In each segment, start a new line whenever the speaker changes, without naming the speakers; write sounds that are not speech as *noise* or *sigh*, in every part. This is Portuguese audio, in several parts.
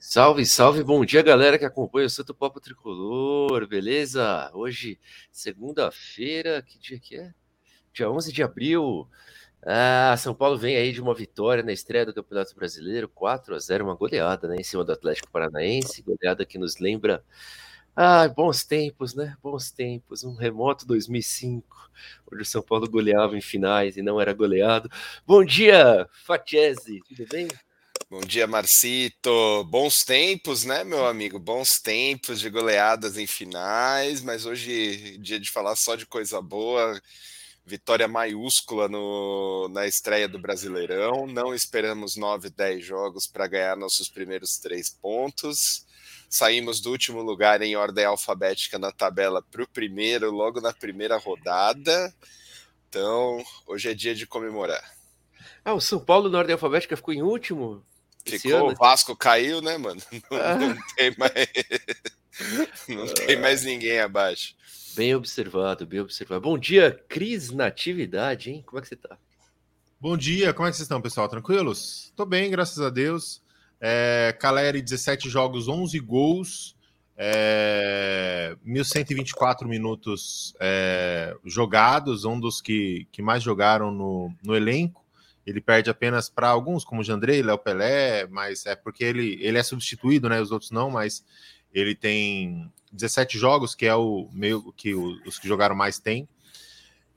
Salve, salve, bom dia, galera que acompanha o Santo Papo Tricolor, beleza? Hoje, segunda-feira, que dia que é? Dia 11 de abril. Ah, São Paulo vem aí de uma vitória na estreia do Campeonato Brasileiro, 4 a 0 uma goleada, né, em cima do Atlético Paranaense, goleada que nos lembra ah, bons tempos, né? Bons tempos, um remoto 2005, onde o São Paulo goleava em finais e não era goleado. Bom dia, Fatiese, tudo bem?
Bom dia, Marcito. Bons tempos, né, meu amigo? Bons tempos de goleadas em finais, mas hoje dia de falar só de coisa boa. Vitória maiúscula no, na estreia do Brasileirão. Não esperamos 9, 10 jogos para ganhar nossos primeiros três pontos. Saímos do último lugar em ordem alfabética na tabela para o primeiro, logo na primeira rodada. Então, hoje é dia de comemorar.
Ah, o São Paulo na ordem alfabética ficou em último?
Ficou, o Vasco caiu, né, mano? *laughs* Não, ah. não tem mais. não tem mais ninguém abaixo.
Bem observado, bem observado. Bom dia, Cris Natividade, hein? Como é que você tá?
Bom dia, como é que vocês estão, pessoal? Tranquilos? Tô bem, graças a Deus. É, Caleri, 17 jogos, 11 gols, é, 1.124 minutos é, jogados, um dos que, que mais jogaram no, no elenco. Ele perde apenas para alguns, como Jandrei, Léo Pelé, mas é porque ele, ele é substituído, né? Os outros não, mas ele tem 17 jogos, que é o meio que os que jogaram mais têm.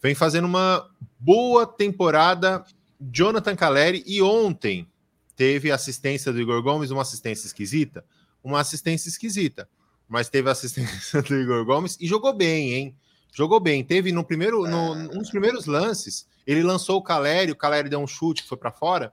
Vem fazendo uma boa temporada. Jonathan Caleri, e ontem teve assistência do Igor Gomes, uma assistência esquisita. Uma assistência esquisita, mas teve assistência *laughs* do Igor Gomes e jogou bem, hein? Jogou bem. Teve no primeiro, no, um dos primeiros lances, ele lançou o Caleri, o Caleri deu um chute que foi para fora.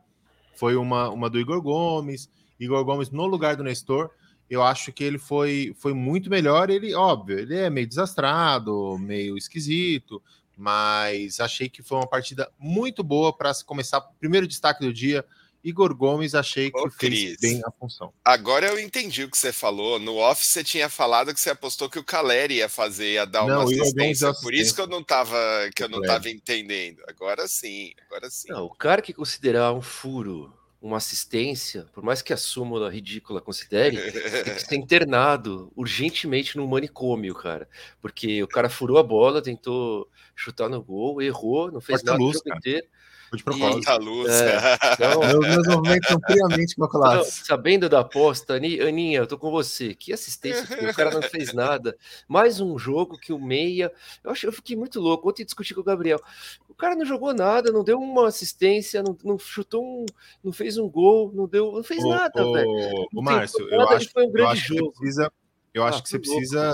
Foi uma, uma do Igor Gomes. Igor Gomes no lugar do Nestor. Eu acho que ele foi, foi muito melhor. Ele, óbvio, ele é meio desastrado, meio esquisito, mas achei que foi uma partida muito boa para começar. Primeiro destaque do dia, Igor Gomes, achei que Ô, fez bem a função.
Agora eu entendi o que você falou. No off você tinha falado que você apostou que o Caleri ia fazer, ia dar não, uma assistência. Por isso que eu não estava que eu não tava entendendo. Agora sim, agora sim.
Não, o cara que considerar um furo uma assistência, por mais que a súmula ridícula considere, tem que ser *laughs* internado urgentemente no manicômio, cara. Porque o cara furou a bola, tentou chutar no gol, errou, não fez nada luz, o jogo cara. inteiro.
De propósito.
E, luz. É, *laughs*
então, meus, movimentos são friamente calculados.
Então, sabendo da aposta, Aninha, eu tô com você. Que assistência, o cara não fez nada. Mais um jogo que o Meia. Eu, acho, eu fiquei muito louco. Ontem discuti com o Gabriel. O cara não jogou nada, não deu uma assistência, não, não chutou um. não fez um gol, não deu. não fez nada, velho.
O Márcio, eu acho, foi um grande eu acho jogo. que precisa. Eu acho ah, que você precisa.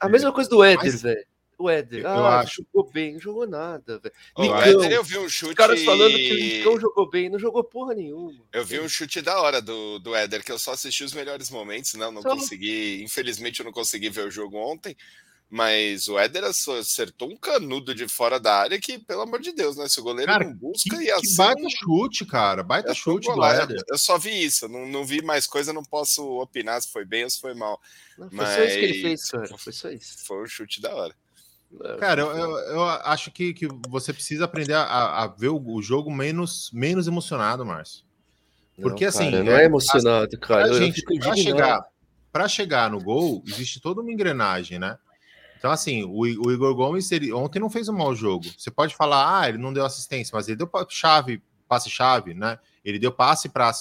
A, a mesma coisa do Éder, velho. O Éder, eu ah, acho. jogou bem, não jogou nada, velho.
O Éder, eu vi um chute. Os
caras falando que o Nicão jogou bem, não jogou porra nenhuma.
Eu vi um chute da hora do, do Éder, que eu só assisti os melhores momentos, não, não só... consegui. Infelizmente, eu não consegui ver o jogo ontem. Mas o Éder acertou um canudo de fora da área que, pelo amor de Deus, né? Se o goleiro cara, não busca
que,
e assim.
Baita chute, cara. Baita chute do Éder.
Eu só vi isso, não, não vi mais coisa, não posso opinar se foi bem ou se foi mal.
Não, foi Mas... só isso que ele fez, cara. Foi só isso.
Foi um chute da hora.
Cara, eu, eu, eu, acho que, que você precisa aprender a, a ver o, o, jogo menos, menos emocionado, Márcio. Porque não, assim.
Cara, não é, é emocionado, a, cara.
A gente, para chegar, pra chegar no gol, existe toda uma engrenagem, né? Então, assim, o, o Igor Gomes ele, ontem não fez um mau jogo. Você pode falar, ah, ele não deu assistência, mas ele deu chave, passe-chave, né? Ele deu passe para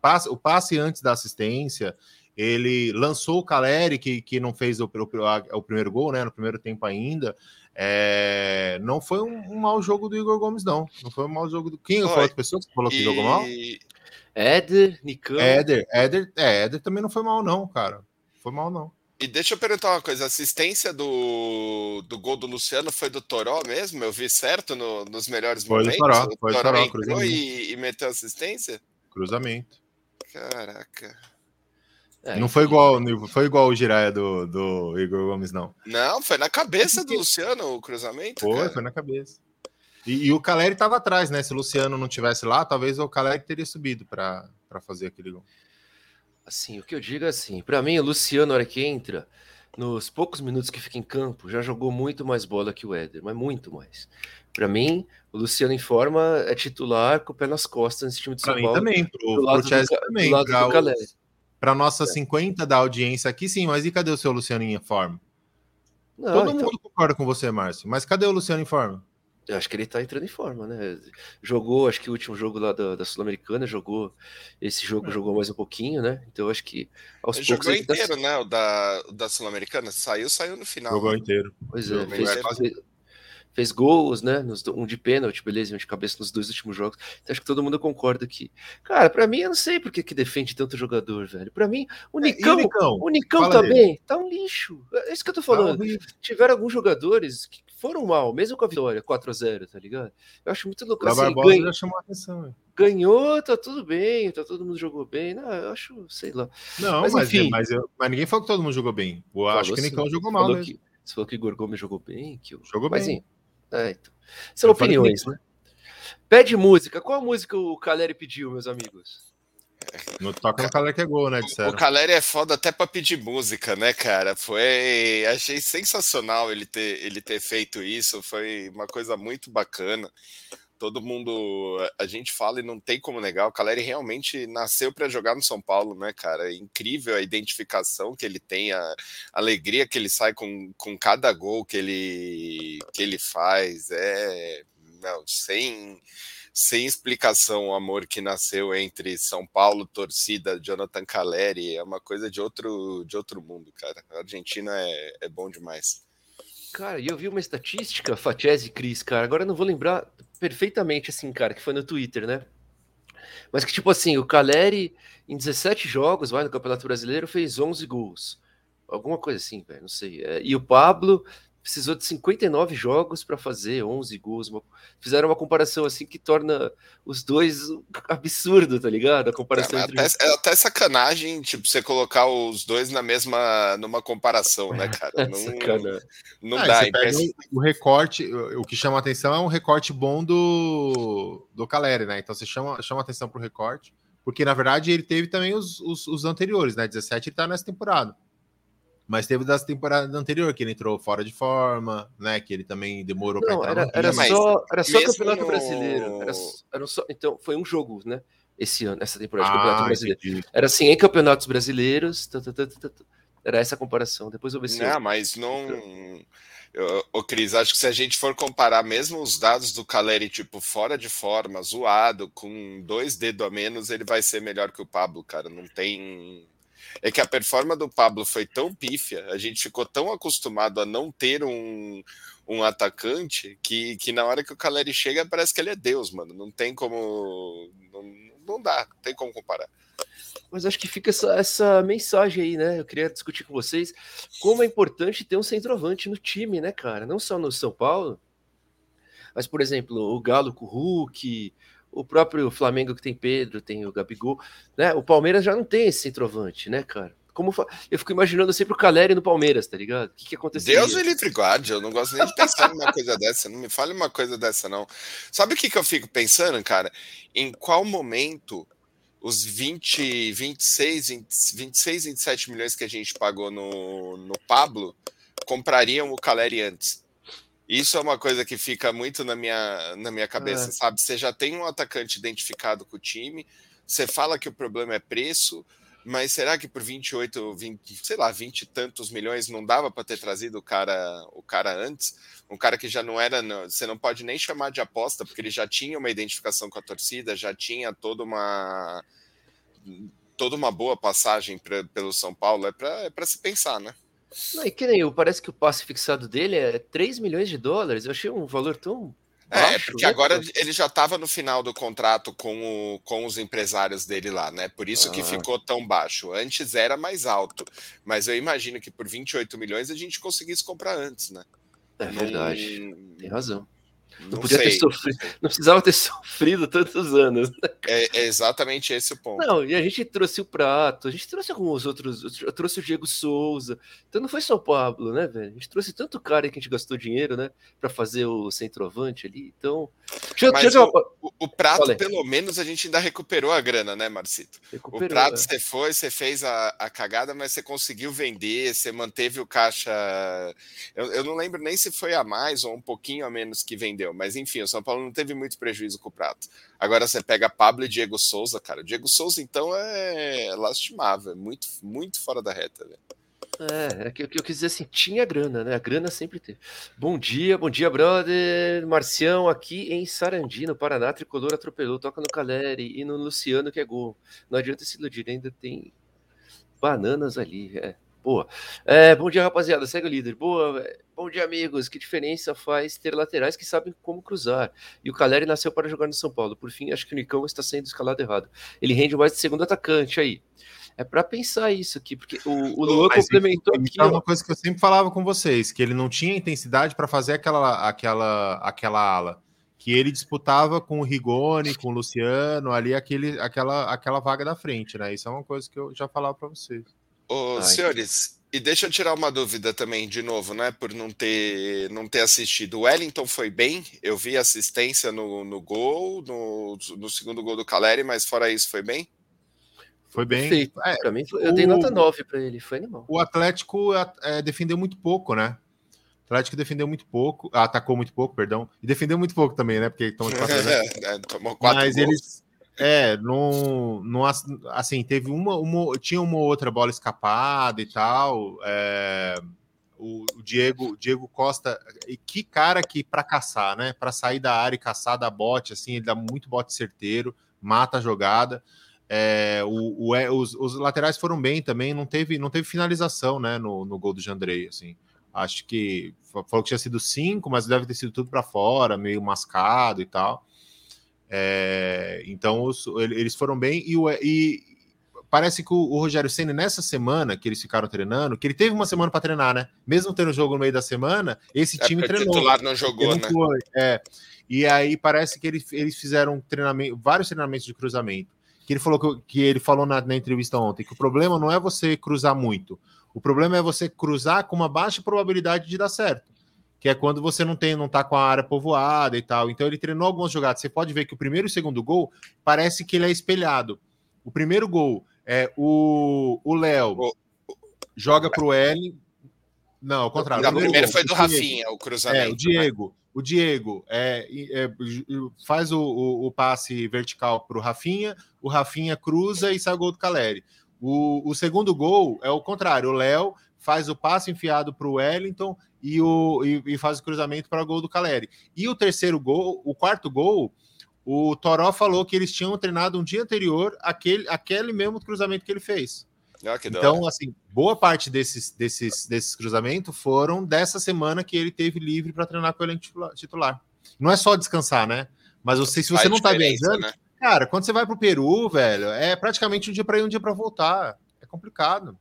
passe, o passe antes da assistência, ele lançou o Caleri, que, que não fez o, o, o primeiro gol, né? No primeiro tempo ainda. É, não foi um, um, mau jogo do Igor Gomes, não. Não foi um mau jogo do. Quem foi outra pessoa que falou que e... jogou mal?
Éder, Nicão.
Éder, Éder, é, Éder também não foi mal, não, cara. Foi mal, não.
E deixa eu perguntar uma coisa: a assistência do, do gol do Luciano foi do Toró mesmo? Eu vi certo no, nos melhores foi momentos? Do Toró,
foi o Toró, Toró entrou
e, e meteu assistência?
Cruzamento.
Caraca.
É, não foi igual, foi igual o Giraia do, do Igor Gomes, não.
Não, foi na cabeça do Luciano o cruzamento.
Foi,
cara.
foi na cabeça. E, e o Caleri estava atrás, né? Se o Luciano não tivesse lá, talvez o Caleri teria subido para fazer aquele gol.
Assim, o que eu digo é assim, para mim o Luciano, na hora que entra, nos poucos minutos que fica em campo, já jogou muito mais bola que o Éder, mas muito mais. Para mim, o Luciano em forma é titular com o pé nas costas nesse time de São pra
Paulo. Mim também, pro, pro Chelsea também. Do lado do Caleri. Para nossa é. 50 da audiência aqui, sim, mas e cadê o seu Luciano em forma? Não, Todo então... mundo concorda com você, Márcio, mas cadê o Luciano em forma?
Eu acho que ele tá entrando em forma, né? Jogou, acho que o último jogo lá da, da Sul-Americana, jogou. Esse jogo é. jogou mais um pouquinho, né? Então eu acho que
aos ele poucos. Jogou inteiro, tá... né? O da, da Sul-Americana. Saiu, saiu no final.
Jogou né? inteiro.
Pois é, fez, fez, fez, gols, né? Nos, um de pênalti, beleza, um de cabeça nos dois últimos jogos. Então acho que todo mundo concorda que. Cara, pra mim, eu não sei por que, que defende tanto jogador, velho. Pra mim, o Nicão, é, o Nicão, o Nicão também tá um lixo. É isso que eu tô falando. Tá Tiveram alguns jogadores que foram mal, mesmo com a vitória 4x0, tá ligado? Eu acho muito louco.
Assim, ganha... já chamou a atenção.
Ganhou, tá tudo bem, tá todo mundo jogou bem. Não, eu acho, sei lá.
Não, mas, mas, enfim, mas, eu, mas, ninguém falou que todo mundo jogou bem. Eu acho que o Nicão jogou mal.
Que, você falou que Gorgomes jogou bem. Que eu...
Jogou mas, bem.
É, então. São eu opiniões, né? Pede música. Qual música o Caleri pediu, meus amigos?
No toca no Caleri que é gol, né?
Disseram. O Caleri é foda até pra pedir música, né, cara? Foi. Achei sensacional ele ter, ele ter feito isso. Foi uma coisa muito bacana. Todo mundo. A gente fala e não tem como negar. O Caleri realmente nasceu para jogar no São Paulo, né, cara? É incrível a identificação que ele tem, a alegria que ele sai com, com cada gol que ele, que ele faz. É. Não, sem sem explicação o amor que nasceu entre São Paulo, torcida, Jonathan Caleri, é uma coisa de outro, de outro mundo, cara. A Argentina é, é bom demais.
Cara, e eu vi uma estatística, Fatiese e Cris, cara, agora eu não vou lembrar perfeitamente, assim, cara, que foi no Twitter, né? Mas que, tipo assim, o Caleri, em 17 jogos, vai, no Campeonato Brasileiro, fez 11 gols. Alguma coisa assim, velho, não sei. É, e o Pablo precisou de 59 jogos para fazer 11 gols. Uma... Fizeram uma comparação assim que torna os dois absurdo, tá ligado? A comparação
é,
entre...
até, é até sacanagem, tipo, você colocar os dois na mesma numa comparação, né, *laughs* cara? É não, não ah, dá.
O, o recorte, o que chama atenção é um recorte bom do, do Caleri, né? Então você chama, chama atenção pro recorte, porque na verdade ele teve também os, os, os anteriores, né? 17 ele tá nessa temporada. Mas teve das temporadas anterior que ele entrou fora de forma, né? Que ele também demorou
para entrar. Era, era só, era só campeonato no... brasileiro. Era, era só, então, foi um jogo, né? Esse ano, essa temporada ah, de campeonato brasileiro. Entendi. Era assim, em campeonatos brasileiros. Tá, tá, tá, era essa comparação. Depois eu vi se.
Não, mas não. Ô, Cris, acho que se a gente for comparar mesmo os dados do Caleri, tipo, fora de forma, zoado, com dois dedos a menos, ele vai ser melhor que o Pablo, cara. Não tem é que a performance do Pablo foi tão pífia, a gente ficou tão acostumado a não ter um, um atacante que, que na hora que o Caleri chega parece que ele é Deus, mano. Não tem como. Não, não dá, não tem como comparar.
Mas acho que fica essa, essa mensagem aí, né? Eu queria discutir com vocês como é importante ter um centroavante no time, né, cara? Não só no São Paulo, mas, por exemplo, o Galo com o Hulk, o próprio Flamengo que tem Pedro, tem o Gabigol, né? O Palmeiras já não tem esse centroavante, né, cara? Como eu fico imaginando sempre o Caleri no Palmeiras, tá ligado? O que, que aconteceu?
Deus me livre guarde, eu não gosto nem de pensar numa coisa dessa, não me fale uma coisa dessa, não. Sabe o que, que eu fico pensando, cara? Em qual momento os 20, 26, 26, 27 milhões que a gente pagou no, no Pablo comprariam o Caleri antes? Isso é uma coisa que fica muito na minha, na minha cabeça, é. sabe? Você já tem um atacante identificado com o time, você fala que o problema é preço, mas será que por 28, 20, sei lá, 20 e tantos milhões não dava para ter trazido o cara, o cara antes? Um cara que já não era, você não pode nem chamar de aposta, porque ele já tinha uma identificação com a torcida, já tinha toda uma toda uma boa passagem pra, pelo São Paulo, é para é se pensar, né?
Não, e que nem eu, parece que o passe fixado dele é 3 milhões de dólares. Eu achei um valor tão.
É, baixo, porque né? agora ele já estava no final do contrato com, o, com os empresários dele lá, né? Por isso ah. que ficou tão baixo. Antes era mais alto, mas eu imagino que por 28 milhões a gente conseguisse comprar antes, né?
É verdade, tem razão. Não, não podia sei. ter sofrido, não precisava ter *laughs* sofrido tantos anos. Né?
É, é, exatamente esse o ponto.
Não, e a gente trouxe o Prato, a gente trouxe alguns outros, eu trouxe o Diego Souza. Então não foi só o Pablo, né, velho? A gente trouxe tanto cara que a gente gastou dinheiro, né, para fazer o centroavante ali. Então,
deixa, Mas deixa o, o prato, Falei. pelo menos, a gente ainda recuperou a grana, né, Marcito? Recuperou, o prato é. você foi, você fez a, a, cagada, mas você conseguiu vender, você manteve o caixa. Eu, eu, não lembro nem se foi a mais ou um pouquinho a menos que vendeu, mas enfim, o São Paulo não teve muito prejuízo com o prato. Agora você pega Pablo e Diego Souza, cara. O Diego Souza, então, é lastimável, é muito, muito fora da reta, velho.
É, é que, que eu quis dizer assim, tinha grana, né? A grana sempre teve. Bom dia, bom dia, brother. Marcião aqui em Sarandi, no Paraná, tricolor atropelou, toca no Caleri e no Luciano que é gol. Não adianta se iludir, ainda tem bananas ali. É. Boa. É, bom dia, rapaziada. Segue o líder. Boa. Bom dia, amigos. Que diferença faz ter laterais que sabem como cruzar? E o Caleri nasceu para jogar no São Paulo. Por fim, acho que o Nicão está sendo escalado errado. Ele rende mais de segundo atacante aí. É para pensar isso aqui, porque o, o Luan Mas complementou
aqui. É uma coisa que eu sempre falava com vocês, que ele não tinha intensidade para fazer aquela, aquela, aquela ala. Que ele disputava com o Rigoni, com o Luciano, ali aquele, aquela, aquela vaga da frente, né? Isso é uma coisa que eu já falava para vocês.
Ô, Ai, senhores, e deixa eu tirar uma dúvida também, de novo, né? Por não ter, não ter assistido. O Wellington foi bem, eu vi assistência no, no gol, no, no segundo gol do Caleri, mas fora isso, foi bem?
Foi bem. Perfeito.
É, pra mim, eu o, dei nota 9 para ele, foi animal.
O Atlético é, defendeu muito pouco, né? O Atlético defendeu muito pouco, atacou muito pouco, perdão, e defendeu muito pouco também, né? Porque tomou quatro, *laughs* é, tomou quatro Mas gols. eles, é, não, não assim, teve uma, uma, tinha uma outra bola escapada e tal. É, o, o Diego, Diego Costa, e que cara que para caçar, né? Para sair da área e caçar da bote, assim, ele dá muito bote certeiro, mata a jogada. É, o, o, os, os, laterais foram bem também, não teve, não teve finalização né, no, no gol do Jandrei. Assim. Acho que falou que tinha sido cinco, mas deve ter sido tudo para fora, meio mascado e tal. É, então os, eles foram bem e, e parece que o, o Rogério Senna, nessa semana que eles ficaram treinando, que ele teve uma semana para treinar, né? Mesmo tendo jogo no meio da semana, esse é time treinou. O
titular não jogou, né? Foi,
é. E aí parece que eles, eles fizeram treinamento, vários treinamentos de cruzamento que ele falou que, que ele falou na, na, entrevista ontem, que o problema não é você cruzar muito, o problema é você cruzar com uma baixa probabilidade de dar certo, que é quando você não tem, não tá com a área povoada e tal. Então ele treinou algumas jogadas. Você pode ver que o primeiro e o segundo gol parece que ele é espelhado. O primeiro gol é o Léo joga para o L. Não, ao contrário.
Não, o primeiro gol, foi do Rafinha, o cruzamento.
É, o Diego. Né? O Diego é, é, faz o, o, o, passe vertical para o Rafinha, o Rafinha cruza e sai o gol do Caleri. O, o segundo gol é o contrário, o Léo faz o passe enfiado para o Wellington e, e, faz o cruzamento para o gol do Caleri. E o terceiro gol, o quarto gol, o Toró falou que eles tinham treinado um dia anterior aquele, aquele mesmo cruzamento que ele fez. Ah, então, assim, boa parte desses, desses, desses cruzamentos foram dessa semana que ele teve livre para treinar com o elenco titular. Não é só descansar, né? Mas você, se você não tá viajando, né? cara, quando você vai pro Peru, velho, é praticamente um dia para ir, um dia para voltar. É complicado.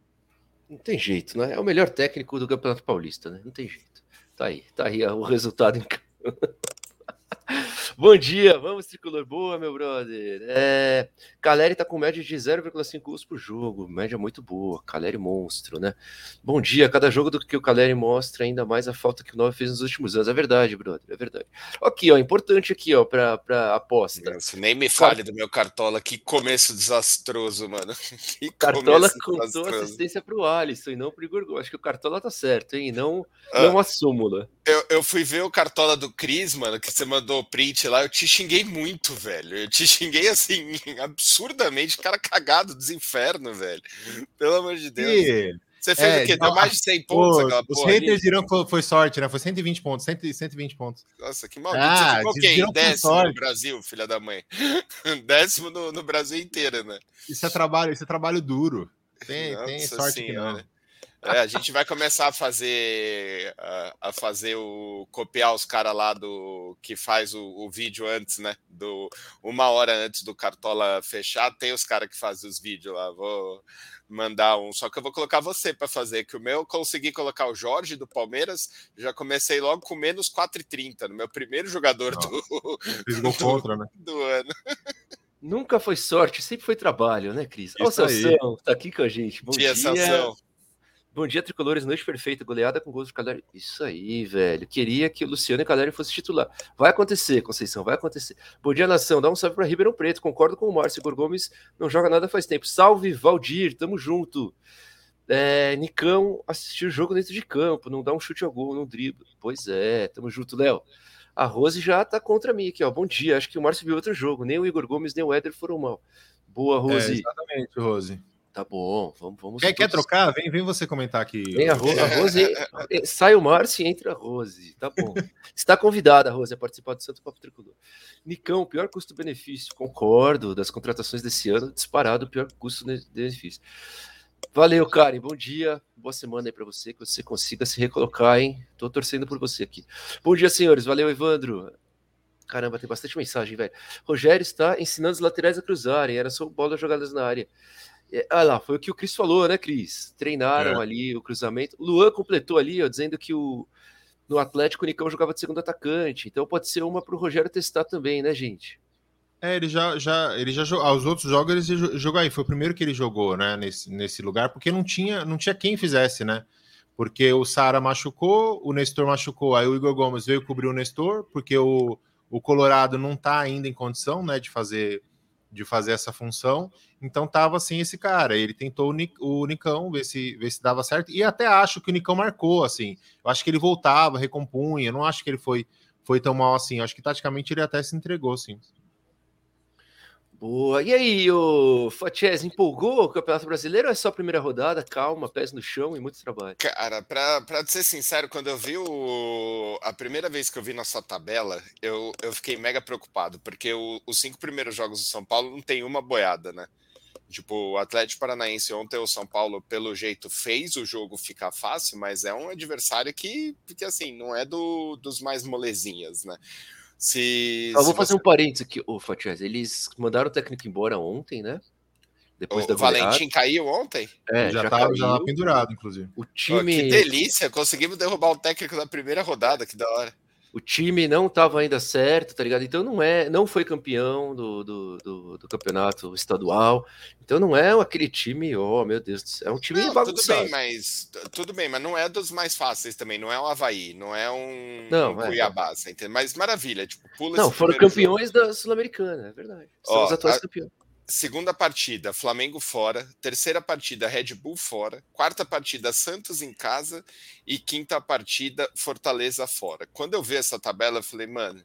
Não tem jeito, né? É o melhor técnico do Campeonato Paulista, né? Não tem jeito. Tá aí, tá aí o resultado em *laughs* *laughs* Bom dia, vamos tricolor boa, meu brother. É, Caleri tá com média de 0,5 gols por jogo, média muito boa. Caleri monstro, né? Bom dia, cada jogo do que o Caleri mostra, ainda mais a falta que o Nova fez nos últimos anos. É verdade, brother, é verdade. Aqui, ó, importante aqui, ó, pra, pra aposta.
Nossa, nem me fale do meu Cartola, que começo desastroso, mano. *laughs*
Que Cartola contou assistência pro Alisson e não pro Igor. Acho que o Cartola tá certo, hein? Não, ah, não a súmula.
Eu, eu fui ver o Cartola do Cris, mano, que você mandou print lá, eu te xinguei muito, velho. Eu te xinguei assim, *laughs* absurdamente, cara cagado dos infernos, velho. Pelo amor de Deus. E... Você fez é, o quê? Deu mais de 100 pontos
aquela Os haters dirão que foi sorte, né? Foi 120 pontos, 120 pontos.
Nossa, que maldito. Ah, Você ficou quem? Décimo no Brasil, filha da mãe. *laughs* Décimo no, no, Brasil inteiro, né?
Isso é trabalho, isso é trabalho duro. Tem, tem sorte senhora. que não.
É, a gente vai começar a fazer a, a fazer o copiar os caras lá do que faz o, o, vídeo antes, né? Do uma hora antes do cartola fechar, tem os caras que fazem os vídeos lá. Vou mandar um, só que eu vou colocar você para fazer, que o meu eu consegui colocar o Jorge do Palmeiras, já comecei logo com menos 4,30 no meu primeiro jogador Não, do, *laughs*
do, contra, né?
do ano.
Nunca foi sorte, sempre foi trabalho, né, Cris? Olha o Sansão, tá aqui com a gente. Bom dia, dia. Sansão. Bom dia, tricolores, noite perfeita, goleada com gols de Caleri. Isso aí, velho. Queria que o Luciano e Caleri fosse titular. Vai acontecer, Conceição, vai acontecer. Bom dia, nação. Dá um salve para Ribeirão Preto. Concordo com o Márcio. Igor Gomes não joga nada faz tempo. Salve, Valdir, tamo junto. É, Nicão assistir o jogo dentro de campo, não dá um chute ao gol, não dribla. Pois é, tamo junto, Léo. A Rose já tá contra mim aqui, ó. Bom dia. Acho que o Márcio viu outro jogo. Nem o Igor Gomes, nem o Éder foram mal. Boa, Rose. É,
exatamente, Rose.
Tá bom, vamos. vamos
quer, quer trocar? Vem, vem você comentar aqui.
Vem a, Ro a Rose, *laughs* sai o Márcio e entra a Rose. Tá bom. Está convidada, Rose, a participar do Santo Papo Tricolor. Nicão, pior custo-benefício. Concordo, das contratações desse ano, disparado, pior custo-benefício. Valeu, Karen. Bom dia. Boa semana aí para você, que você consiga se recolocar, hein? Tô torcendo por você aqui. Bom dia, senhores. Valeu, Evandro. Caramba, tem bastante mensagem, velho. Rogério está ensinando os laterais a cruzarem. Era só bola jogadas na área. É, ah lá, foi o que o Cris falou, né, Cris? Treinaram é. ali o cruzamento. Luan completou ali, ó, dizendo que o, no Atlético o Nicão jogava de segundo atacante. Então pode ser uma para o Rogério testar também, né, gente?
É, ele já, já, ele já jogou. Aos outros jogos ele jogou aí. Foi o primeiro que ele jogou, né? Nesse, nesse lugar, porque não tinha, não tinha quem fizesse, né? Porque o Sara machucou, o Nestor machucou, aí o Igor Gomes veio cobrir o Nestor, porque o, o Colorado não tá ainda em condição, né, de fazer de fazer essa função. Então tava assim esse cara. Ele tentou o, Nicão ver se, ver se dava certo. E até acho que o Nicão marcou, assim. Eu acho que ele voltava, recompunha. Eu não acho que ele foi, foi tão mal assim. Eu acho que taticamente ele até se entregou, sim.
Boa. E aí, o Fatiés, empolgou o Campeonato Brasileiro ou é só a primeira rodada? Calma, pés no chão e muito trabalho.
Cara, pra, pra ser sincero, quando eu vi o, a primeira vez que eu vi nossa tabela, eu, eu fiquei mega preocupado, porque o, os cinco primeiros jogos do São Paulo não tem uma boiada, né? Tipo, o Atlético Paranaense ontem, o São Paulo, pelo jeito, fez o jogo ficar fácil, mas é um adversário que, que assim, não é do, dos mais molezinhas, né? Se,
Só vou fazer você... um parênteses aqui, o Fatias. Eles mandaram o técnico embora ontem, né?
Depois o da Valentim caiu ontem?
É, já, estava já pendurado, inclusive.
O time. Oh, que delícia! Conseguimos derrubar o técnico na primeira rodada, que da hora
o time não estava ainda certo, tá ligado? Então não é, não foi campeão do, do, do, do campeonato estadual. Então não é aquele time, oh meu Deus do céu, é um time não,
bagunçado. Tudo bem, mas tudo bem, mas não é dos mais fáceis também, não é um Havaí, não é um, não, um é, Cuiabá, é. Mas maravilha, tipo,
pula Não, foram campeões jogo. da Sul-Americana, é verdade. São Ó, os atuais a... campeões
segunda partida, Flamengo fora. Terceira partida, Red Bull fora. Quarta partida, Santos em casa. E quinta partida, Fortaleza fora. Quando eu vi essa tabela, eu falei, mano,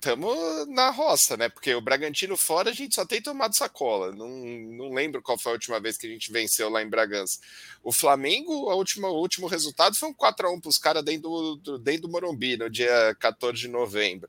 estamos na roça, né? Porque o Bragantino fora a gente só tem tomado sacola. Não, não lembro qual foi a última vez que a gente venceu lá em Bragança. O Flamengo, a última, o último resultado foi um 4x1 para os caras dentro do, dentro do Morumbi, no dia 14 de novembro.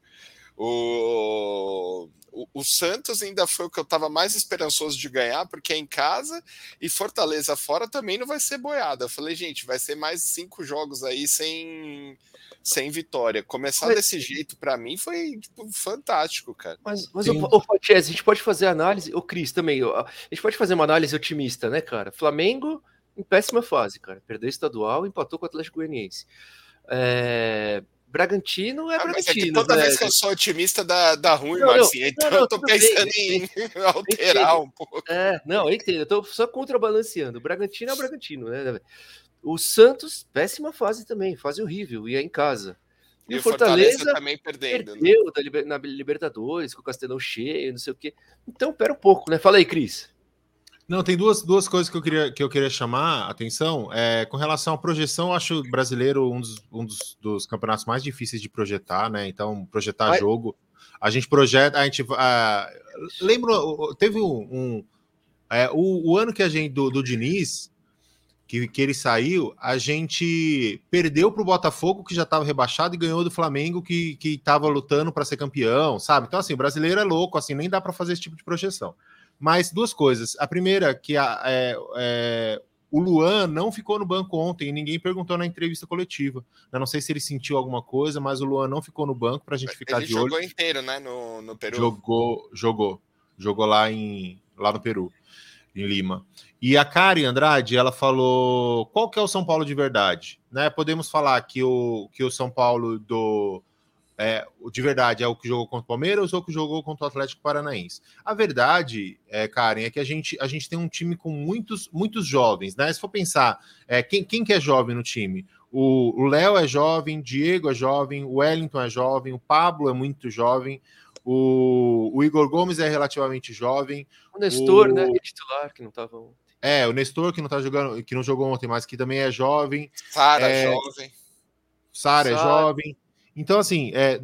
O o, o, Santos ainda foi o que eu estava mais esperançoso de ganhar, porque é em casa e Fortaleza fora também não vai ser boiada. Eu falei, gente, vai ser mais cinco jogos aí sem, sem vitória. Começar mas, desse jeito, para mim, foi tipo, fantástico, cara.
Mas, mas o, o, a gente pode fazer análise, o Cris também, a gente pode fazer uma análise otimista, né, cara? Flamengo em péssima fase, cara. Perdeu estadual, empatou com o Atlético Goianiense. É, Bragantino é ah, Bragantino. É
toda velho. vez que eu sou otimista da, da ruim, Marcinho, então não, não, eu tô pensando bem, em *laughs* alterar um pouco.
É, não, eu entendo, eu tô só contrabalanceando. O Bragantino é o Bragantino, né? O Santos, péssima fase também, fase horrível, e é em casa.
E, e o Fortaleza, Fortaleza, também perdendo.
Né? Perdeu né? na Libertadores, com o Castelão cheio, não sei o quê. Então, pera um pouco, né? Fala aí, Cris.
Não, tem duas, duas coisas que eu queria, que eu queria chamar a atenção. É, com relação à projeção, eu acho o brasileiro um, dos, um dos, dos, campeonatos mais difíceis de projetar, né? Então, projetar jogo. A gente projeta, a gente. Uh, lembro, teve um. um é, o, o, ano que a gente, do, do Diniz, que, que ele saiu, a gente perdeu para o Botafogo, que já estava rebaixado, e ganhou do Flamengo, que estava lutando para ser campeão, sabe? Então, assim, o brasileiro é louco, assim, nem dá para fazer esse tipo de projeção. Mas duas coisas. A primeira, que a, é, é, o Luan não ficou no banco ontem e ninguém perguntou na entrevista coletiva. Eu não sei se ele sentiu alguma coisa, mas o Luan não ficou no banco para a gente ficar ele de olho. Ele
jogou inteiro, né, no, no Peru.
Jogou, jogou. Jogou lá, em, lá no Peru, em Lima. E a Kari Andrade, ela falou qual que é o São Paulo de verdade. Né? Podemos falar que o, que o São Paulo do é, de verdade é o que jogou contra o Palmeiras ou o que jogou contra o Atlético Paranaense? A verdade, é, Karen, é que a gente, a gente tem um time com muitos, muitos jovens, né? Se for pensar, é, quem, quem que é jovem no time? O Léo é jovem, Diego é jovem, o Wellington é jovem, o Pablo é muito jovem, o, o Igor Gomes é relativamente jovem.
O Nestor, o... né? É titular, que não estava ontem.
É, o Nestor, que não tá jogando, que não jogou ontem, mas que também é jovem.
Sara, é... jovem.
Sara é jovem. Então, assim, é,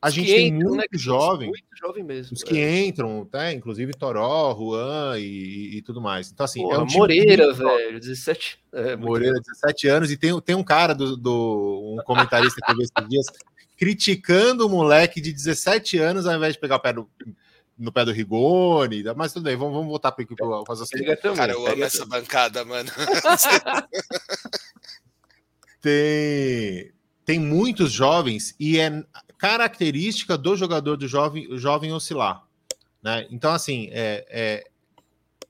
a os gente tem entram, muito né, jovem. Muito
jovem mesmo.
Os que é. entram, tá? Inclusive Toró, Juan e, e, tudo mais. Então, assim.
Porra, é um Moreira, velho, 17.
É, Moreira, 17 anos. E tem, tem um cara do, do um comentarista que eu vi esses dias criticando o moleque de 17 anos ao invés de pegar o pé do, no pé do Rigoni, mas tudo bem, vamos, vamos voltar para o
raciocínio. Cara, eu amo essa bancada, mano. *laughs* *laughs*
tem, tem muitos jovens e é característica do jogador do jovem, jovem oscilar. Né? Então, assim, é, é,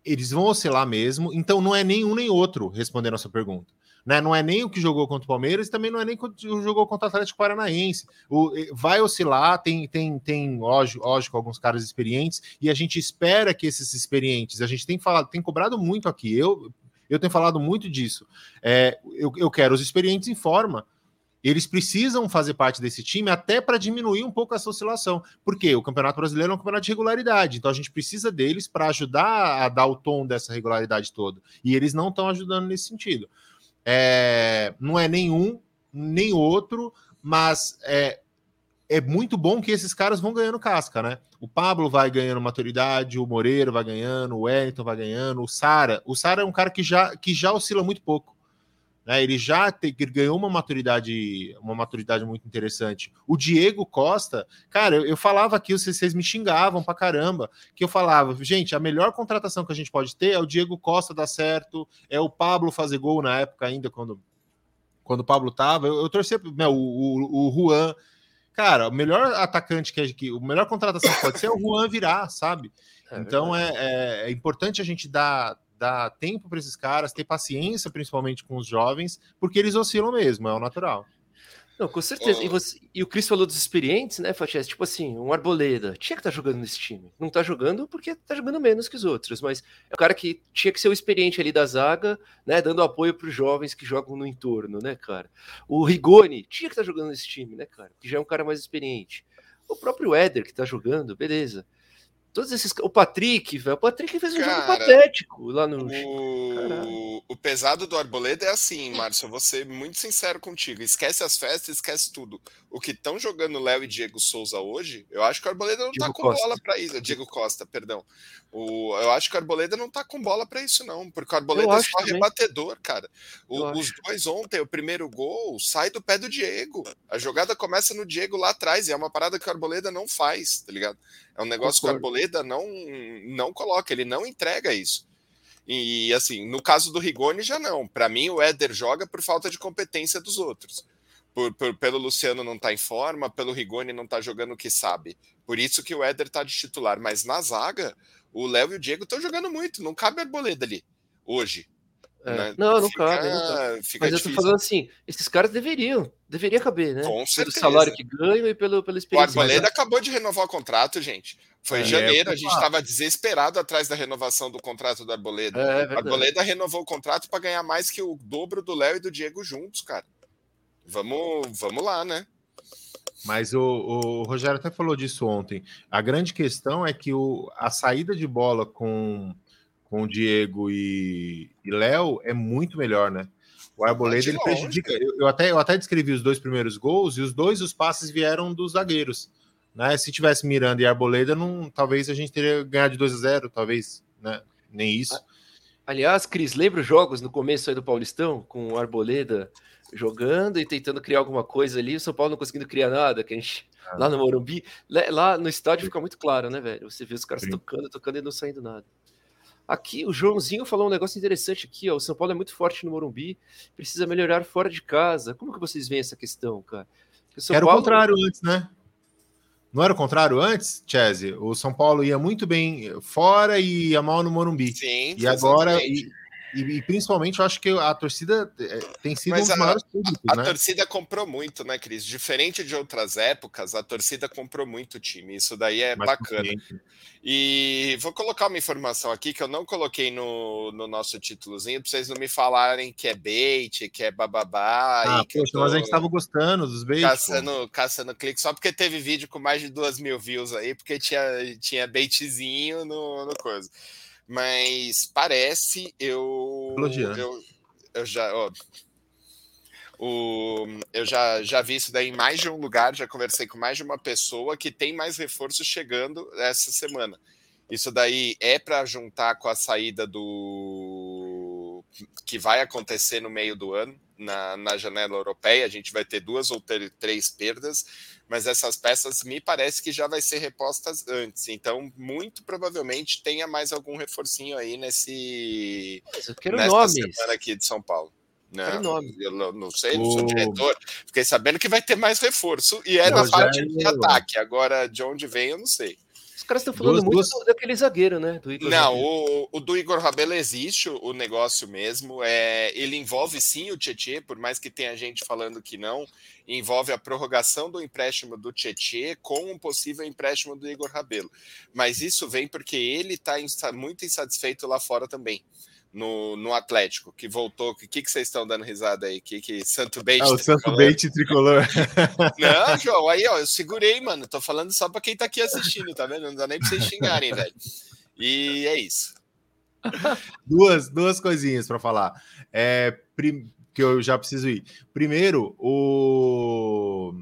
eles vão oscilar mesmo, então não é nenhum nem outro respondendo a sua pergunta. Né? Não é nem o que jogou contra o Palmeiras e também não é nem o que jogou contra o Atlético Paranaense. O, vai oscilar, tem, tem, tem lógico, lógico, alguns caras experientes, e a gente espera que esses experientes, a gente tem falado, tem cobrado muito aqui, eu, eu tenho falado muito disso. É, eu, eu quero os experientes em forma. Eles precisam fazer parte desse time até para diminuir um pouco essa oscilação. Porque o Campeonato Brasileiro é um campeonato de regularidade. Então a gente precisa deles para ajudar a dar o tom dessa regularidade toda. E eles não estão ajudando nesse sentido. É, não é nenhum, nem outro, mas é, é muito bom que esses caras vão ganhando casca, né? O Pablo vai ganhando maturidade, o Moreira vai ganhando, o Wellington vai ganhando, o Sara. O Sara é um cara que já, que já oscila muito pouco. Né? Ele já te, ele ganhou uma maturidade, uma maturidade muito interessante. O Diego Costa, cara, eu, eu falava aqui, vocês, vocês me xingavam pra caramba, que eu falava, gente, a melhor contratação que a gente pode ter é o Diego Costa dar certo, é o Pablo fazer gol na época ainda, quando, quando o Pablo tava. Eu, eu torcia o, o, o Juan. Cara, o melhor atacante que, que o melhor contratação que pode ser é o Juan virar, sabe? É então é, é, é importante a gente dar dar tempo para esses caras, ter paciência, principalmente com os jovens, porque eles oscilam mesmo, é o natural.
Não, com certeza. Oh. E, você, e, o Cris falou dos experientes, né, Fatias? Tipo assim, um Arboleda. Tinha que estar tá jogando nesse time. Não está jogando porque está jogando menos que os outros, mas é o cara que tinha que ser o experiente ali da zaga, né, dando apoio para os jovens que jogam no entorno, né, cara? O Rigoni tinha que estar tá jogando nesse time, né, cara? Que já é um cara mais experiente. O próprio Éder que está jogando, beleza. Todos esses. O Patrick, velho. O Patrick fez um Cara, jogo patético lá no.
O... o pesado do Arboleda é assim, Márcio. Eu vou ser muito sincero contigo. Esquece as festas, esquece tudo. O que estão jogando Léo e Diego Souza hoje, eu acho que o Arboleda não tá Diego tá com Costa. bola para isso. Diego Costa, perdão. O... Eu acho que o Arboleda não tá com bola para isso, não. Porque o Arboleda é só também. rebatedor, cara. O... Os dois ontem, o primeiro gol, sai do pé do Diego. A jogada começa no Diego lá atrás. E é uma parada que o Arboleda não faz, tá ligado? É um negócio Concordo. que o Arboleda não, não coloca, ele não entrega isso. E assim, no caso do Rigoni já não. Para mim, o Éder joga por falta de competência dos outros. Por, por, pelo Luciano não estar tá em forma, pelo Rigoni não estar tá jogando o que sabe. Por isso que o Éder está de titular. Mas na zaga, o Léo e o Diego estão jogando muito. Não cabe Arboleda ali, hoje.
É. Né? Não, não fica, cabe, não cabe. Mas difícil. eu tô falando assim, esses caras deveriam, deveria caber, né?
Com certeza.
Pelo salário que ganham e pelo, pela experiência.
O Arboleda acabou de renovar o contrato, gente. Foi em é, janeiro, é, a gente estava desesperado atrás da renovação do contrato do Arboleda. É, é Arboleda renovou o contrato para ganhar mais que o dobro do Léo e do Diego juntos, cara. Vamos, vamos lá, né?
Mas o, o, Rogério até falou disso ontem. A grande questão é que o, a saída de bola com com o Diego e, e Léo é muito melhor, né? O Arboleda ele prejudica. Eu, eu, até, eu até descrevi os dois primeiros gols e os dois os passes vieram dos zagueiros. Né? Se tivesse Miranda e Arboleda, não, talvez a gente teria ganhado de 2 a 0, talvez, né? Nem isso.
Aliás, Cris, lembra os jogos no começo aí do Paulistão, com o Arboleda jogando e tentando criar alguma coisa ali, o São Paulo não conseguindo criar nada, que a gente, ah. lá no Morumbi, lá no estádio fica muito claro, né, velho? Você vê os caras Sim. tocando, tocando e não saindo nada. Aqui, o Joãozinho falou um negócio interessante aqui, ó. O São Paulo é muito forte no Morumbi, precisa melhorar fora de casa. Como que vocês veem essa questão, cara?
Era Paulo... o contrário antes, né? Não era o contrário antes, Chese? O São Paulo ia muito bem fora e ia mal no Morumbi.
Sim,
e agora. E, E, e, principalmente eu acho que a torcida é, tem sido Mas um dos a, maiores públicos.
A,
né?
torcida comprou muito, né, Cris? Diferente de outras épocas, a torcida comprou muito o time. Isso daí é Mais bacana. Consciente. E vou colocar uma informação aqui que eu não coloquei no, no nosso títulozinho, para vocês não me falarem que é bait, que é bababá.
Ah, poxa, mas a gente estava gostando dos baits.
Caçando, caçando clique, só porque teve vídeo com mais de duas mil views aí, porque tinha, tinha baitzinho no, no coisa. Mas parece, eu. Eu, eu já. Ó, o, eu já, já vi isso daí em mais de um lugar, já conversei com mais de uma pessoa que tem mais reforços chegando essa semana. Isso daí é para juntar com a saída do que vai acontecer no meio do ano na, na janela europeia. A gente vai ter duas ou ter, três perdas, mas essas peças me parece que já vai ser repostas antes. Então, muito provavelmente tenha mais algum reforcinho aí nesse
mas eu quero nessa nomes.
semana aqui de São Paulo. Não, nome. eu não sei, não sou diretor. Fiquei sabendo que vai ter mais reforço e é não, na parte de ataque. Agora, de onde vem, eu não sei.
Os caras estão falando duas, muito duas... daquele zagueiro, né?
não, o, o, do Igor Rabelo existe o, negócio mesmo. É, ele envolve sim o Tietê, por mais que tenha gente falando que não. Envolve a prorrogação do empréstimo do Tietê com um possível empréstimo do Igor Rabelo. Mas isso vem porque ele está muito insatisfeito lá fora também no, no Atlético, que voltou. O que, que vocês estão dando risada aí? Que, que Santo Bait.
Ah, o Santo Bait tricolor. *laughs*
Não, João, aí, ó, eu segurei, mano. Tô falando só para quem tá aqui assistindo, tá vendo? Não dá nem para vocês xingarem, velho. E é isso.
duas, duas coisinhas para falar. É, prim... que eu já preciso ir. Primeiro, o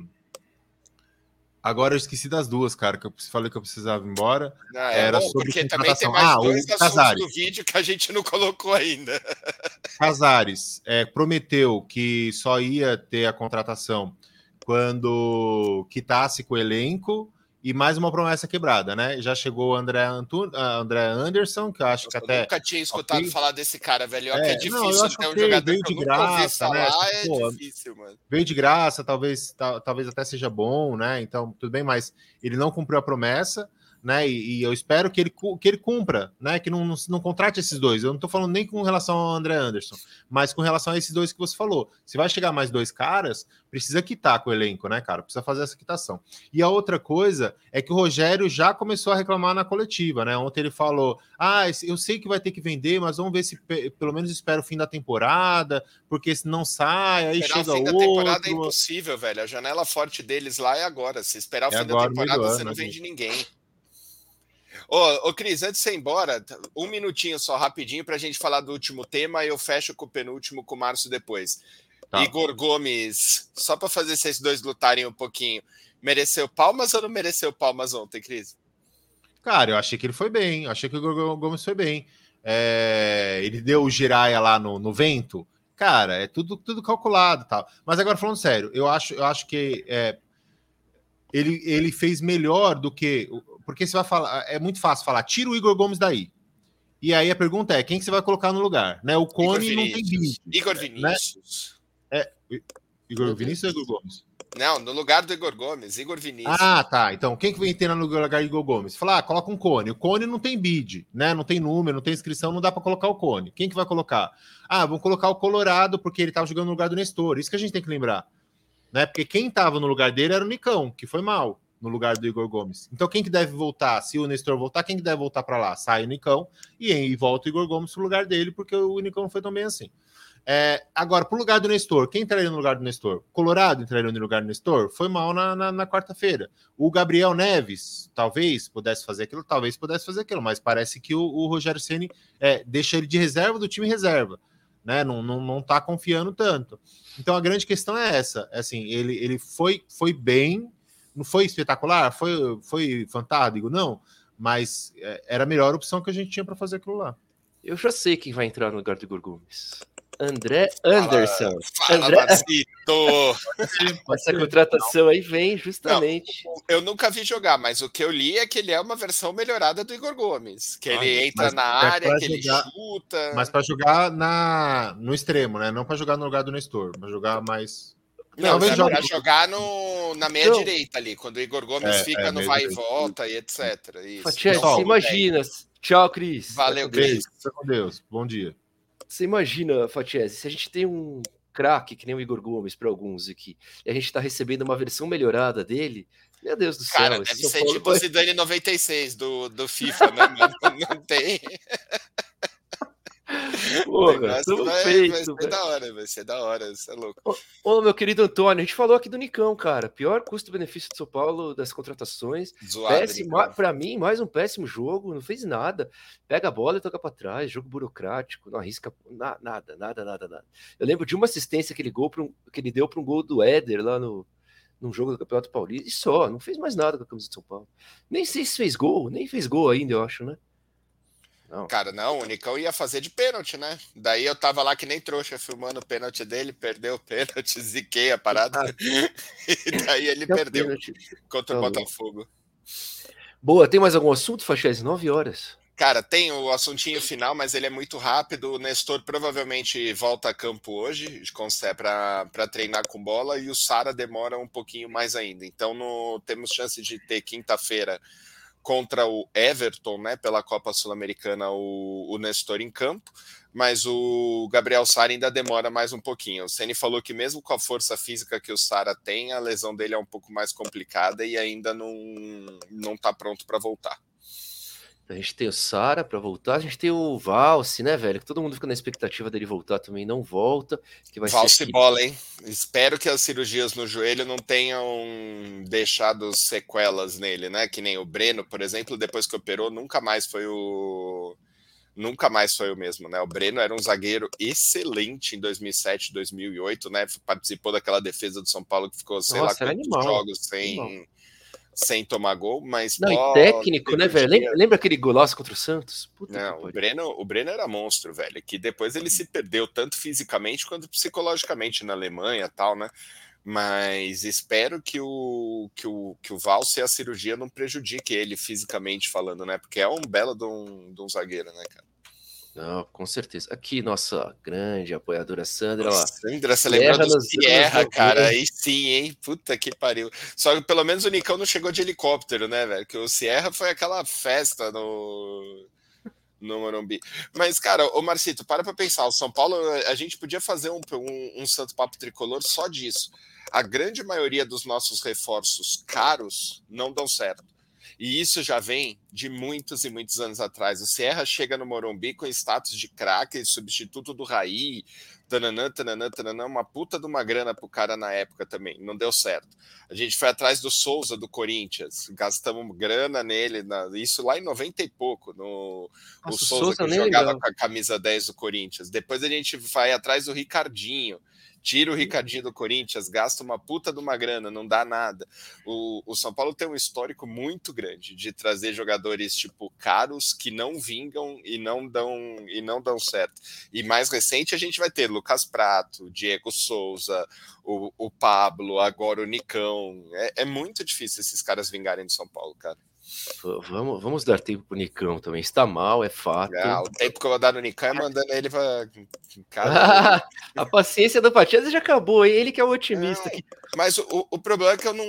Agora eu esqueci das duas, cara, que eu falei que eu precisava ir embora.
Ah, é Era bom, sobre porque também tem mais ah, dois o Casares. do vídeo que a gente não colocou ainda. *laughs*
Casares é, prometeu que só ia ter a contratação quando quitasse com o elenco e mais uma promessa quebrada, né? Já chegou o André, Antu... André Anderson, que eu acho que eu até.
nunca tinha escutado okay. falar desse cara, velho. É, é difícil não, eu acho ter um jogador
veio de graça, né? é Pô, difícil, mano. Veio de graça, talvez, talvez até seja bom, né? Então, tudo bem, mas ele não cumpriu a promessa né? E, e, eu espero que ele, que ele cumpra, né? Que não, não, não contrate esses dois. Eu não estou falando nem com relação ao André Anderson, mas com relação a esses dois que você falou. Se vai chegar mais dois caras, precisa quitar com o elenco, né, cara? Precisa fazer essa quitação. E a outra coisa é que o Rogério já começou a reclamar na coletiva, né? Ontem ele falou: Ah, eu sei que vai ter que vender, mas vamos ver se pelo menos espera o fim da temporada, porque se não sai, aí esperar chega o fim outro. da temporada
é impossível, velho. A janela forte deles lá é agora. Se esperar o é fim da temporada, você não vende ninguém. Ô, ô Cris, antes de você ir embora, um minutinho só, rapidinho, para a gente falar do último tema e eu fecho com o penúltimo com o Márcio depois. Tá. Igor Gomes, só para fazer vocês dois lutarem um pouquinho, mereceu palmas ou não mereceu palmas ontem, Cris?
Cara, eu achei que ele foi bem, eu achei que o Igor Gomes foi bem. É, ele deu o giraia lá no, no vento, cara, é tudo, tudo calculado tal. Mas agora falando sério, eu acho, eu acho que é, ele, ele fez melhor do que porque você vai falar, é muito fácil falar, tira o Igor Gomes daí. E aí a pergunta é, quem que você vai colocar no lugar? Né? O Cone não tem 20.
Igor né? Vinícius.
Né? É, Igor Vinícius ou Igor Gomes?
Não, no lugar do Igor Gomes, Igor Vinícius.
Ah, tá. Então, quem que vem ter no lugar do Igor Gomes? Falar, ah, coloca um Cone. O Cone não tem bid, né? Não tem número, não tem inscrição, não dá para colocar o Cone. Quem que vai colocar? Ah, vamos colocar o Colorado, porque ele tava jogando no lugar do Nestor. Isso que a gente tem que lembrar. Né? Porque quem tava no lugar dele era o Nicão, que foi mal no lugar do Igor Gomes. Então, quem que deve voltar? Se o Nestor voltar, quem que deve voltar para lá? Sai o Nicão e, e volta o Igor Gomes para o lugar dele, porque o Nicão foi tão bem assim. É, agora, para o lugar do Nestor, quem entraria no lugar do Nestor? Colorado entraria no lugar do Nestor? Foi mal na, na, na quarta-feira. O Gabriel Neves, talvez pudesse fazer aquilo, talvez pudesse fazer aquilo, mas parece que o, o Rogério Ceni é, deixa ele de reserva do time reserva. Né? Não, não, não tá confiando tanto. Então a grande questão é essa: é assim, ele, ele foi, foi bem não foi espetacular, foi, foi fantástico, não, mas é, era a melhor opção que a gente tinha para fazer aquilo lá.
Eu já sei quem vai entrar no lugar do Igor Gomes. André Anderson.
Fala,
André... *laughs*
Essa
contratação aí vem justamente.
Não, eu nunca vi jogar, mas o que eu li é que ele é uma versão melhorada do Igor Gomes. Que ele ah, entra na é área, que jogar, ele chuta.
Mas para jogar na, no extremo, né? Não para jogar no lugar do Nestor, mas jogar mais
não, jogue... para jogar no, na meia então, direita ali, quando o Igor Gomes é, fica é, no vai e volta e etc.
Isso. Fatia, então, imagina. Tchau, Cris.
Valeu, Cris.
Fica com Deus. Bom dia.
você imagina, Fatiese, se a gente tem um craque que nem o Igor Gomes para alguns aqui, e a gente está recebendo uma versão melhorada dele, meu Deus do
Cara,
céu.
deve ser Paulo tipo o Zidane 96 do, do FIFA, né? *laughs* não, não tem. *laughs*
Porra, vai, feito,
vai ser da hora, vai ser da hora, isso é louco.
Ô, ô, meu querido Antônio, a gente falou aqui do Nicão, cara. Pior custo-benefício de São Paulo das contratações. Zoado, péssimo, pra mim, mais um péssimo jogo, não fez nada. Pega a bola e toca para trás, jogo burocrático, não arrisca na, nada, nada, nada, nada. Eu lembro de uma assistência que ele, gol um, que ele deu para um gol do Éder lá no, num jogo do Campeonato Paulista, e só, não fez mais nada com a camisa de São Paulo. Nem sei se fez gol, nem fez gol ainda, eu acho, né?
Não. Cara, não, o Nicão ia fazer de pênalti, né? Daí eu tava lá que nem trouxa filmando o pênalti dele, perdeu o pênalti, *laughs* ziquei a parada. Ah. *laughs* e daí ele perdeu pênalti. contra tá o Botafogo.
Boa, tem mais algum assunto, Fachese? Nove horas.
Cara, tem o assuntinho final, mas ele é muito rápido. O Nestor provavelmente volta a campo hoje para treinar com bola e o Sara demora um pouquinho mais ainda. Então no, temos chance de ter quinta-feira contra o Everton, né, pela Copa Sul-Americana, o, o Nestor em campo, mas o Gabriel Sara ainda demora mais um pouquinho. O Ceni falou que mesmo com a força física que o Sara tem, a lesão dele é um pouco mais complicada e ainda não não está pronto para voltar.
A gente tem o Sara para voltar, a gente tem o Valse, né, velho? Que todo mundo fica na expectativa dele voltar também, não volta. Que vai
Valse
ser
bola, hein? Espero que as cirurgias no joelho não tenham deixado sequelas nele, né? Que nem o Breno, por exemplo, depois que operou, nunca mais foi o. Nunca mais foi o mesmo, né? O Breno era um zagueiro excelente em 2007, 2008, né? Participou daquela defesa do São Paulo que ficou, sei Nossa, lá quantos jogos sem. Animal sem tomar gol, mas.
Não, e técnico, né, velho? Lembra, lembra, aquele golaço contra o Santos?
Puta não, o Breno, o Breno era monstro, velho. Que depois ele se perdeu tanto fisicamente quanto psicologicamente na Alemanha tal, né? Mas espero que o, que o, que o Valse a cirurgia não prejudique ele fisicamente falando, né? Porque é um belo de um, de um zagueiro, né, cara?
Não, com certeza. Aqui, nossa grande apoiadora Sandra. Ó,
Sandra, você lembra do Sierra, cara? Aí sim, hein? Puta que pariu. Só que pelo menos o Nicão não chegou de helicóptero, né, velho? Que o Sierra foi aquela festa no no Morumbi. Mas, cara, o Marcito, para pra pensar. O São Paulo, a gente podia fazer um, um, um Santo Papo Tricolor só disso. A grande maioria dos nossos reforços caros não dão certo. E isso já vem de muitos e muitos anos atrás. O Sierra chega no Morumbi com status de craque, substituto do Raí, tananã, tananã, tananã, uma puta de uma grana pro cara na época também. Não deu certo. A gente foi atrás do Souza do Corinthians, gastamos grana nele, na, isso lá em 90 e pouco, no Nossa, o Souza, Souza que jogava com a camisa 10 do Corinthians. Depois a gente vai atrás do Ricardinho Tira o Ricardinho do Corinthians, gasta uma puta de uma grana, não dá nada. O, o São Paulo tem um histórico muito grande de trazer jogadores tipo caros que não vingam e não dão e não dão certo. E mais recente a gente vai ter Lucas Prato, Diego Souza, o, o Pablo, agora o Nicão. É, é muito difícil esses caras vingarem do São Paulo, cara.
Vamos, vamos dar tempo pro Nicão também. Está mal, é fato.
Ah, o tempo que eu vou dar no Nicão é *laughs* mandando ele para
casa. *laughs* a paciência do Patias já acabou, ele que é o otimista. Aqui.
Mas o, o problema é que eu não,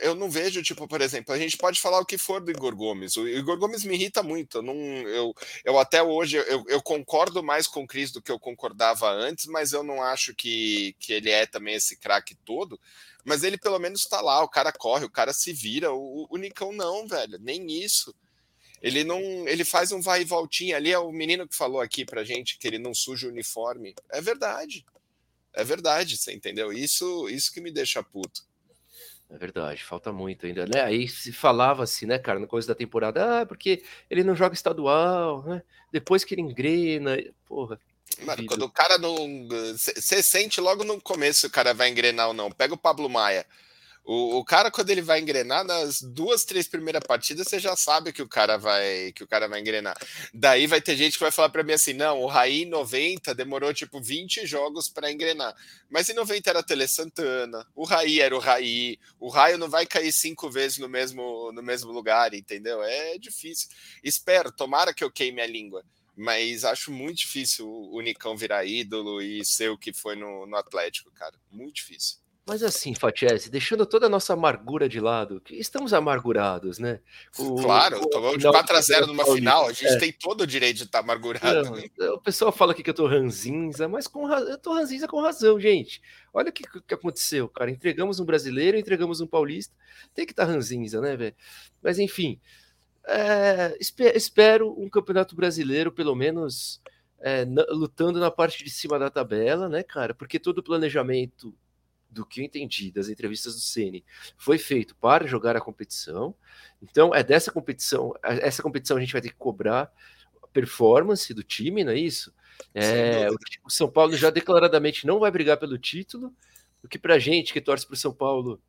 eu não vejo, tipo, por exemplo, a gente pode falar o que for do Igor Gomes. O Igor Gomes me irrita muito. Eu, não, eu, eu até hoje eu, eu concordo mais com o Cris do que eu concordava antes, mas eu não acho que, que ele é também esse craque todo mas ele pelo menos tá lá, o cara corre, o cara se vira. O, o Nicão não, velho, nem isso. Ele não, ele faz um vai e voltinha ali. É o menino que falou aqui pra gente que ele não suja o uniforme. É verdade. É verdade, você entendeu? Isso, isso que me deixa puto.
É verdade, falta muito ainda, né? Aí se falava assim, né, cara, no começo da temporada, ah, porque ele não joga estadual, né? Depois que ele engrena, porra,
Mano, quando o cara não. Você sente logo no começo o cara vai engrenar ou não. Pega o Pablo Maia. O, o, cara, quando ele vai engrenar, nas duas, três primeiras partidas, você já sabe que o cara vai que o cara vai engrenar. Daí vai ter gente que vai falar para mim assim: não, o Raí 90 demorou tipo 20 jogos para engrenar. Mas em 90 era Tele Santana, o Raí era o Raí, o raio não vai cair cinco vezes no mesmo, no mesmo lugar, entendeu? É difícil. Espero, tomara que eu queime a língua mas acho muito difícil o Nicão virar ídolo e ser o que foi no, no Atlético, cara. Muito difícil.
Mas assim, Fatiese, deixando toda a nossa amargura de lado, que estamos amargurados, né?
O, claro, tomamos de 4x0 numa final, a gente é. tem todo o direito de estar amargurado. Não,
né? O pessoal fala aqui que eu tô ranzinza, mas com eu tô ranzinza com razão, gente. Olha o que, que aconteceu, cara. Entregamos um brasileiro, entregamos um paulista. Tem que estar tá ranzinza, né, velho? Mas enfim, é, espero um campeonato brasileiro, pelo menos, é, lutando na parte de cima da tabela, né, cara? Porque todo o planejamento do que eu entendi das entrevistas do Ceni, foi feito para jogar a competição. Então, é dessa competição, essa competição a gente vai ter que cobrar a performance do time, não é isso? É, o, São Paulo já declaradamente não vai brigar pelo título, o que pra gente que torce pro São Paulo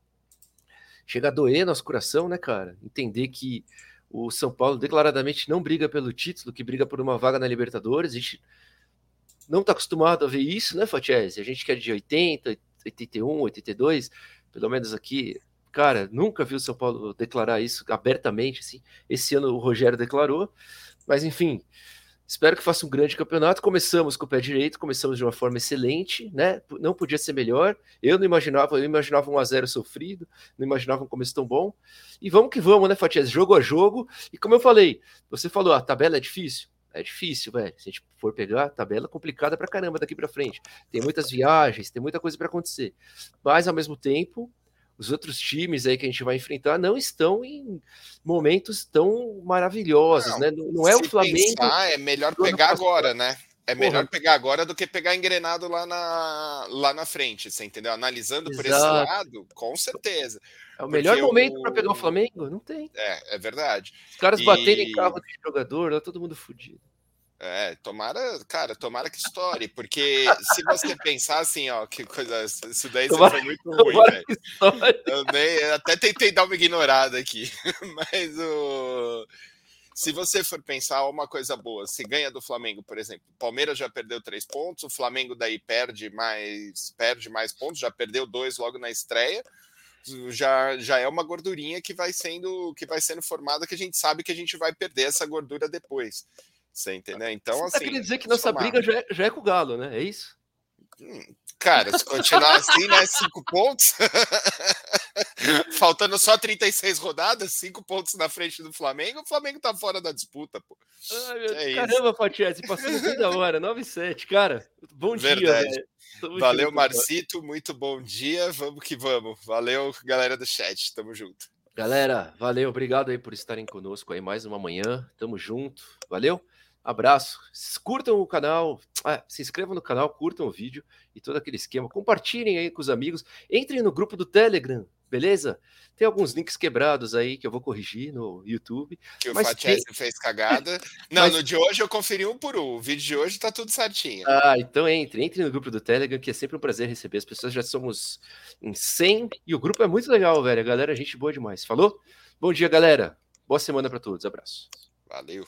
chega a doer nosso coração, né, cara? Entender que o São Paulo declaradamente não briga pelo título, que briga por uma vaga na Libertadores. A gente não está acostumado a ver isso, né, Fatiese? A gente que é de 80, 81, 82, pelo menos aqui, cara, nunca vi o São Paulo declarar isso abertamente, assim. Esse ano o Rogério declarou, mas enfim, espero que faça um grande campeonato. Começamos com o pé direito, começamos de uma forma excelente, né? Não podia ser melhor. Eu não imaginava, eu imaginava um a 0 sofrido, não imaginava um começo tão bom. E vamos que vamos, né, Fatias? Jogo a jogo. E como eu falei, você falou, a tabela é difícil. É difícil, velho. Se a gente for pegar, tabela complicada pra caramba daqui pra frente. Tem muitas viagens, tem muita coisa para acontecer. Mas, ao mesmo tempo, os outros times aí que a gente vai enfrentar não estão em momentos tão maravilhosos, não, né? Não, não é o Flamengo.
Pensar, é melhor pegar agora, né? É melhor Porra. pegar agora do que pegar engrenado lá na, lá na frente, você entendeu? Analisando Exato. por esse lado, com certeza.
É o melhor momento para pegar o Flamengo? Não tem.
É, é verdade.
Os caras e... baterem carro de jogador, tá todo mundo fodido.
É, tomara, cara, tomara que estoure, porque se você pensar assim, ó, que coisa, isso daí tomara, foi muito *laughs* ruim, velho. Eu nem, até tentei dar uma ignorada aqui, *laughs* mas o se você for pensar uma coisa boa, se ganha do Flamengo, por exemplo, o Palmeiras já perdeu três pontos, o Flamengo daí perde mais, perde mais pontos, já perdeu dois logo na estreia já, já é uma gordurinha que vai sendo que vai sendo formada que a gente sabe que a gente vai perder essa gordura depois. Você entendeu? Então, Você
assim. Tá dizer que nossa briga já é, já é com o Galo, né? É isso?
Hum, cara, se continuar assim, né? Cinco pontos. *laughs* Faltando só 36 rodadas, cinco pontos na frente do Flamengo, o Flamengo tá fora da disputa, pô.
Ai, é caramba, Fatiese, passou no da hora, 9 e 7. Cara, bom Verdade. dia,
Valeu, Marcito, muito bom dia. Vamos que vamos. Valeu, galera do chat. Tamo junto.
Galera, valeu, obrigado aí por estarem conosco aí mais uma manhã. Tamo junto. Valeu. Abraço. Curtam o canal, *tsk* ah, se inscrevam no canal, curtam o vídeo e todo aquele esquema. Compartilhem aí com os amigos. Entrem no grupo do Telegram, beleza? Tem alguns links quebrados aí que eu vou corrigir no YouTube.
Que o Fatiese tem... fez cagada. *laughs* Não, mas... no de hoje eu conferi um por um. O vídeo de hoje tá tudo certinho.
Ah, então entre. Entre no grupo do Telegram, que é sempre um prazer receber. As pessoas já somos em 100 e o grupo é muito legal, velho. A galera, gente boa demais. Falou? Bom dia, galera. Boa semana para todos. Abraço.
Valeu.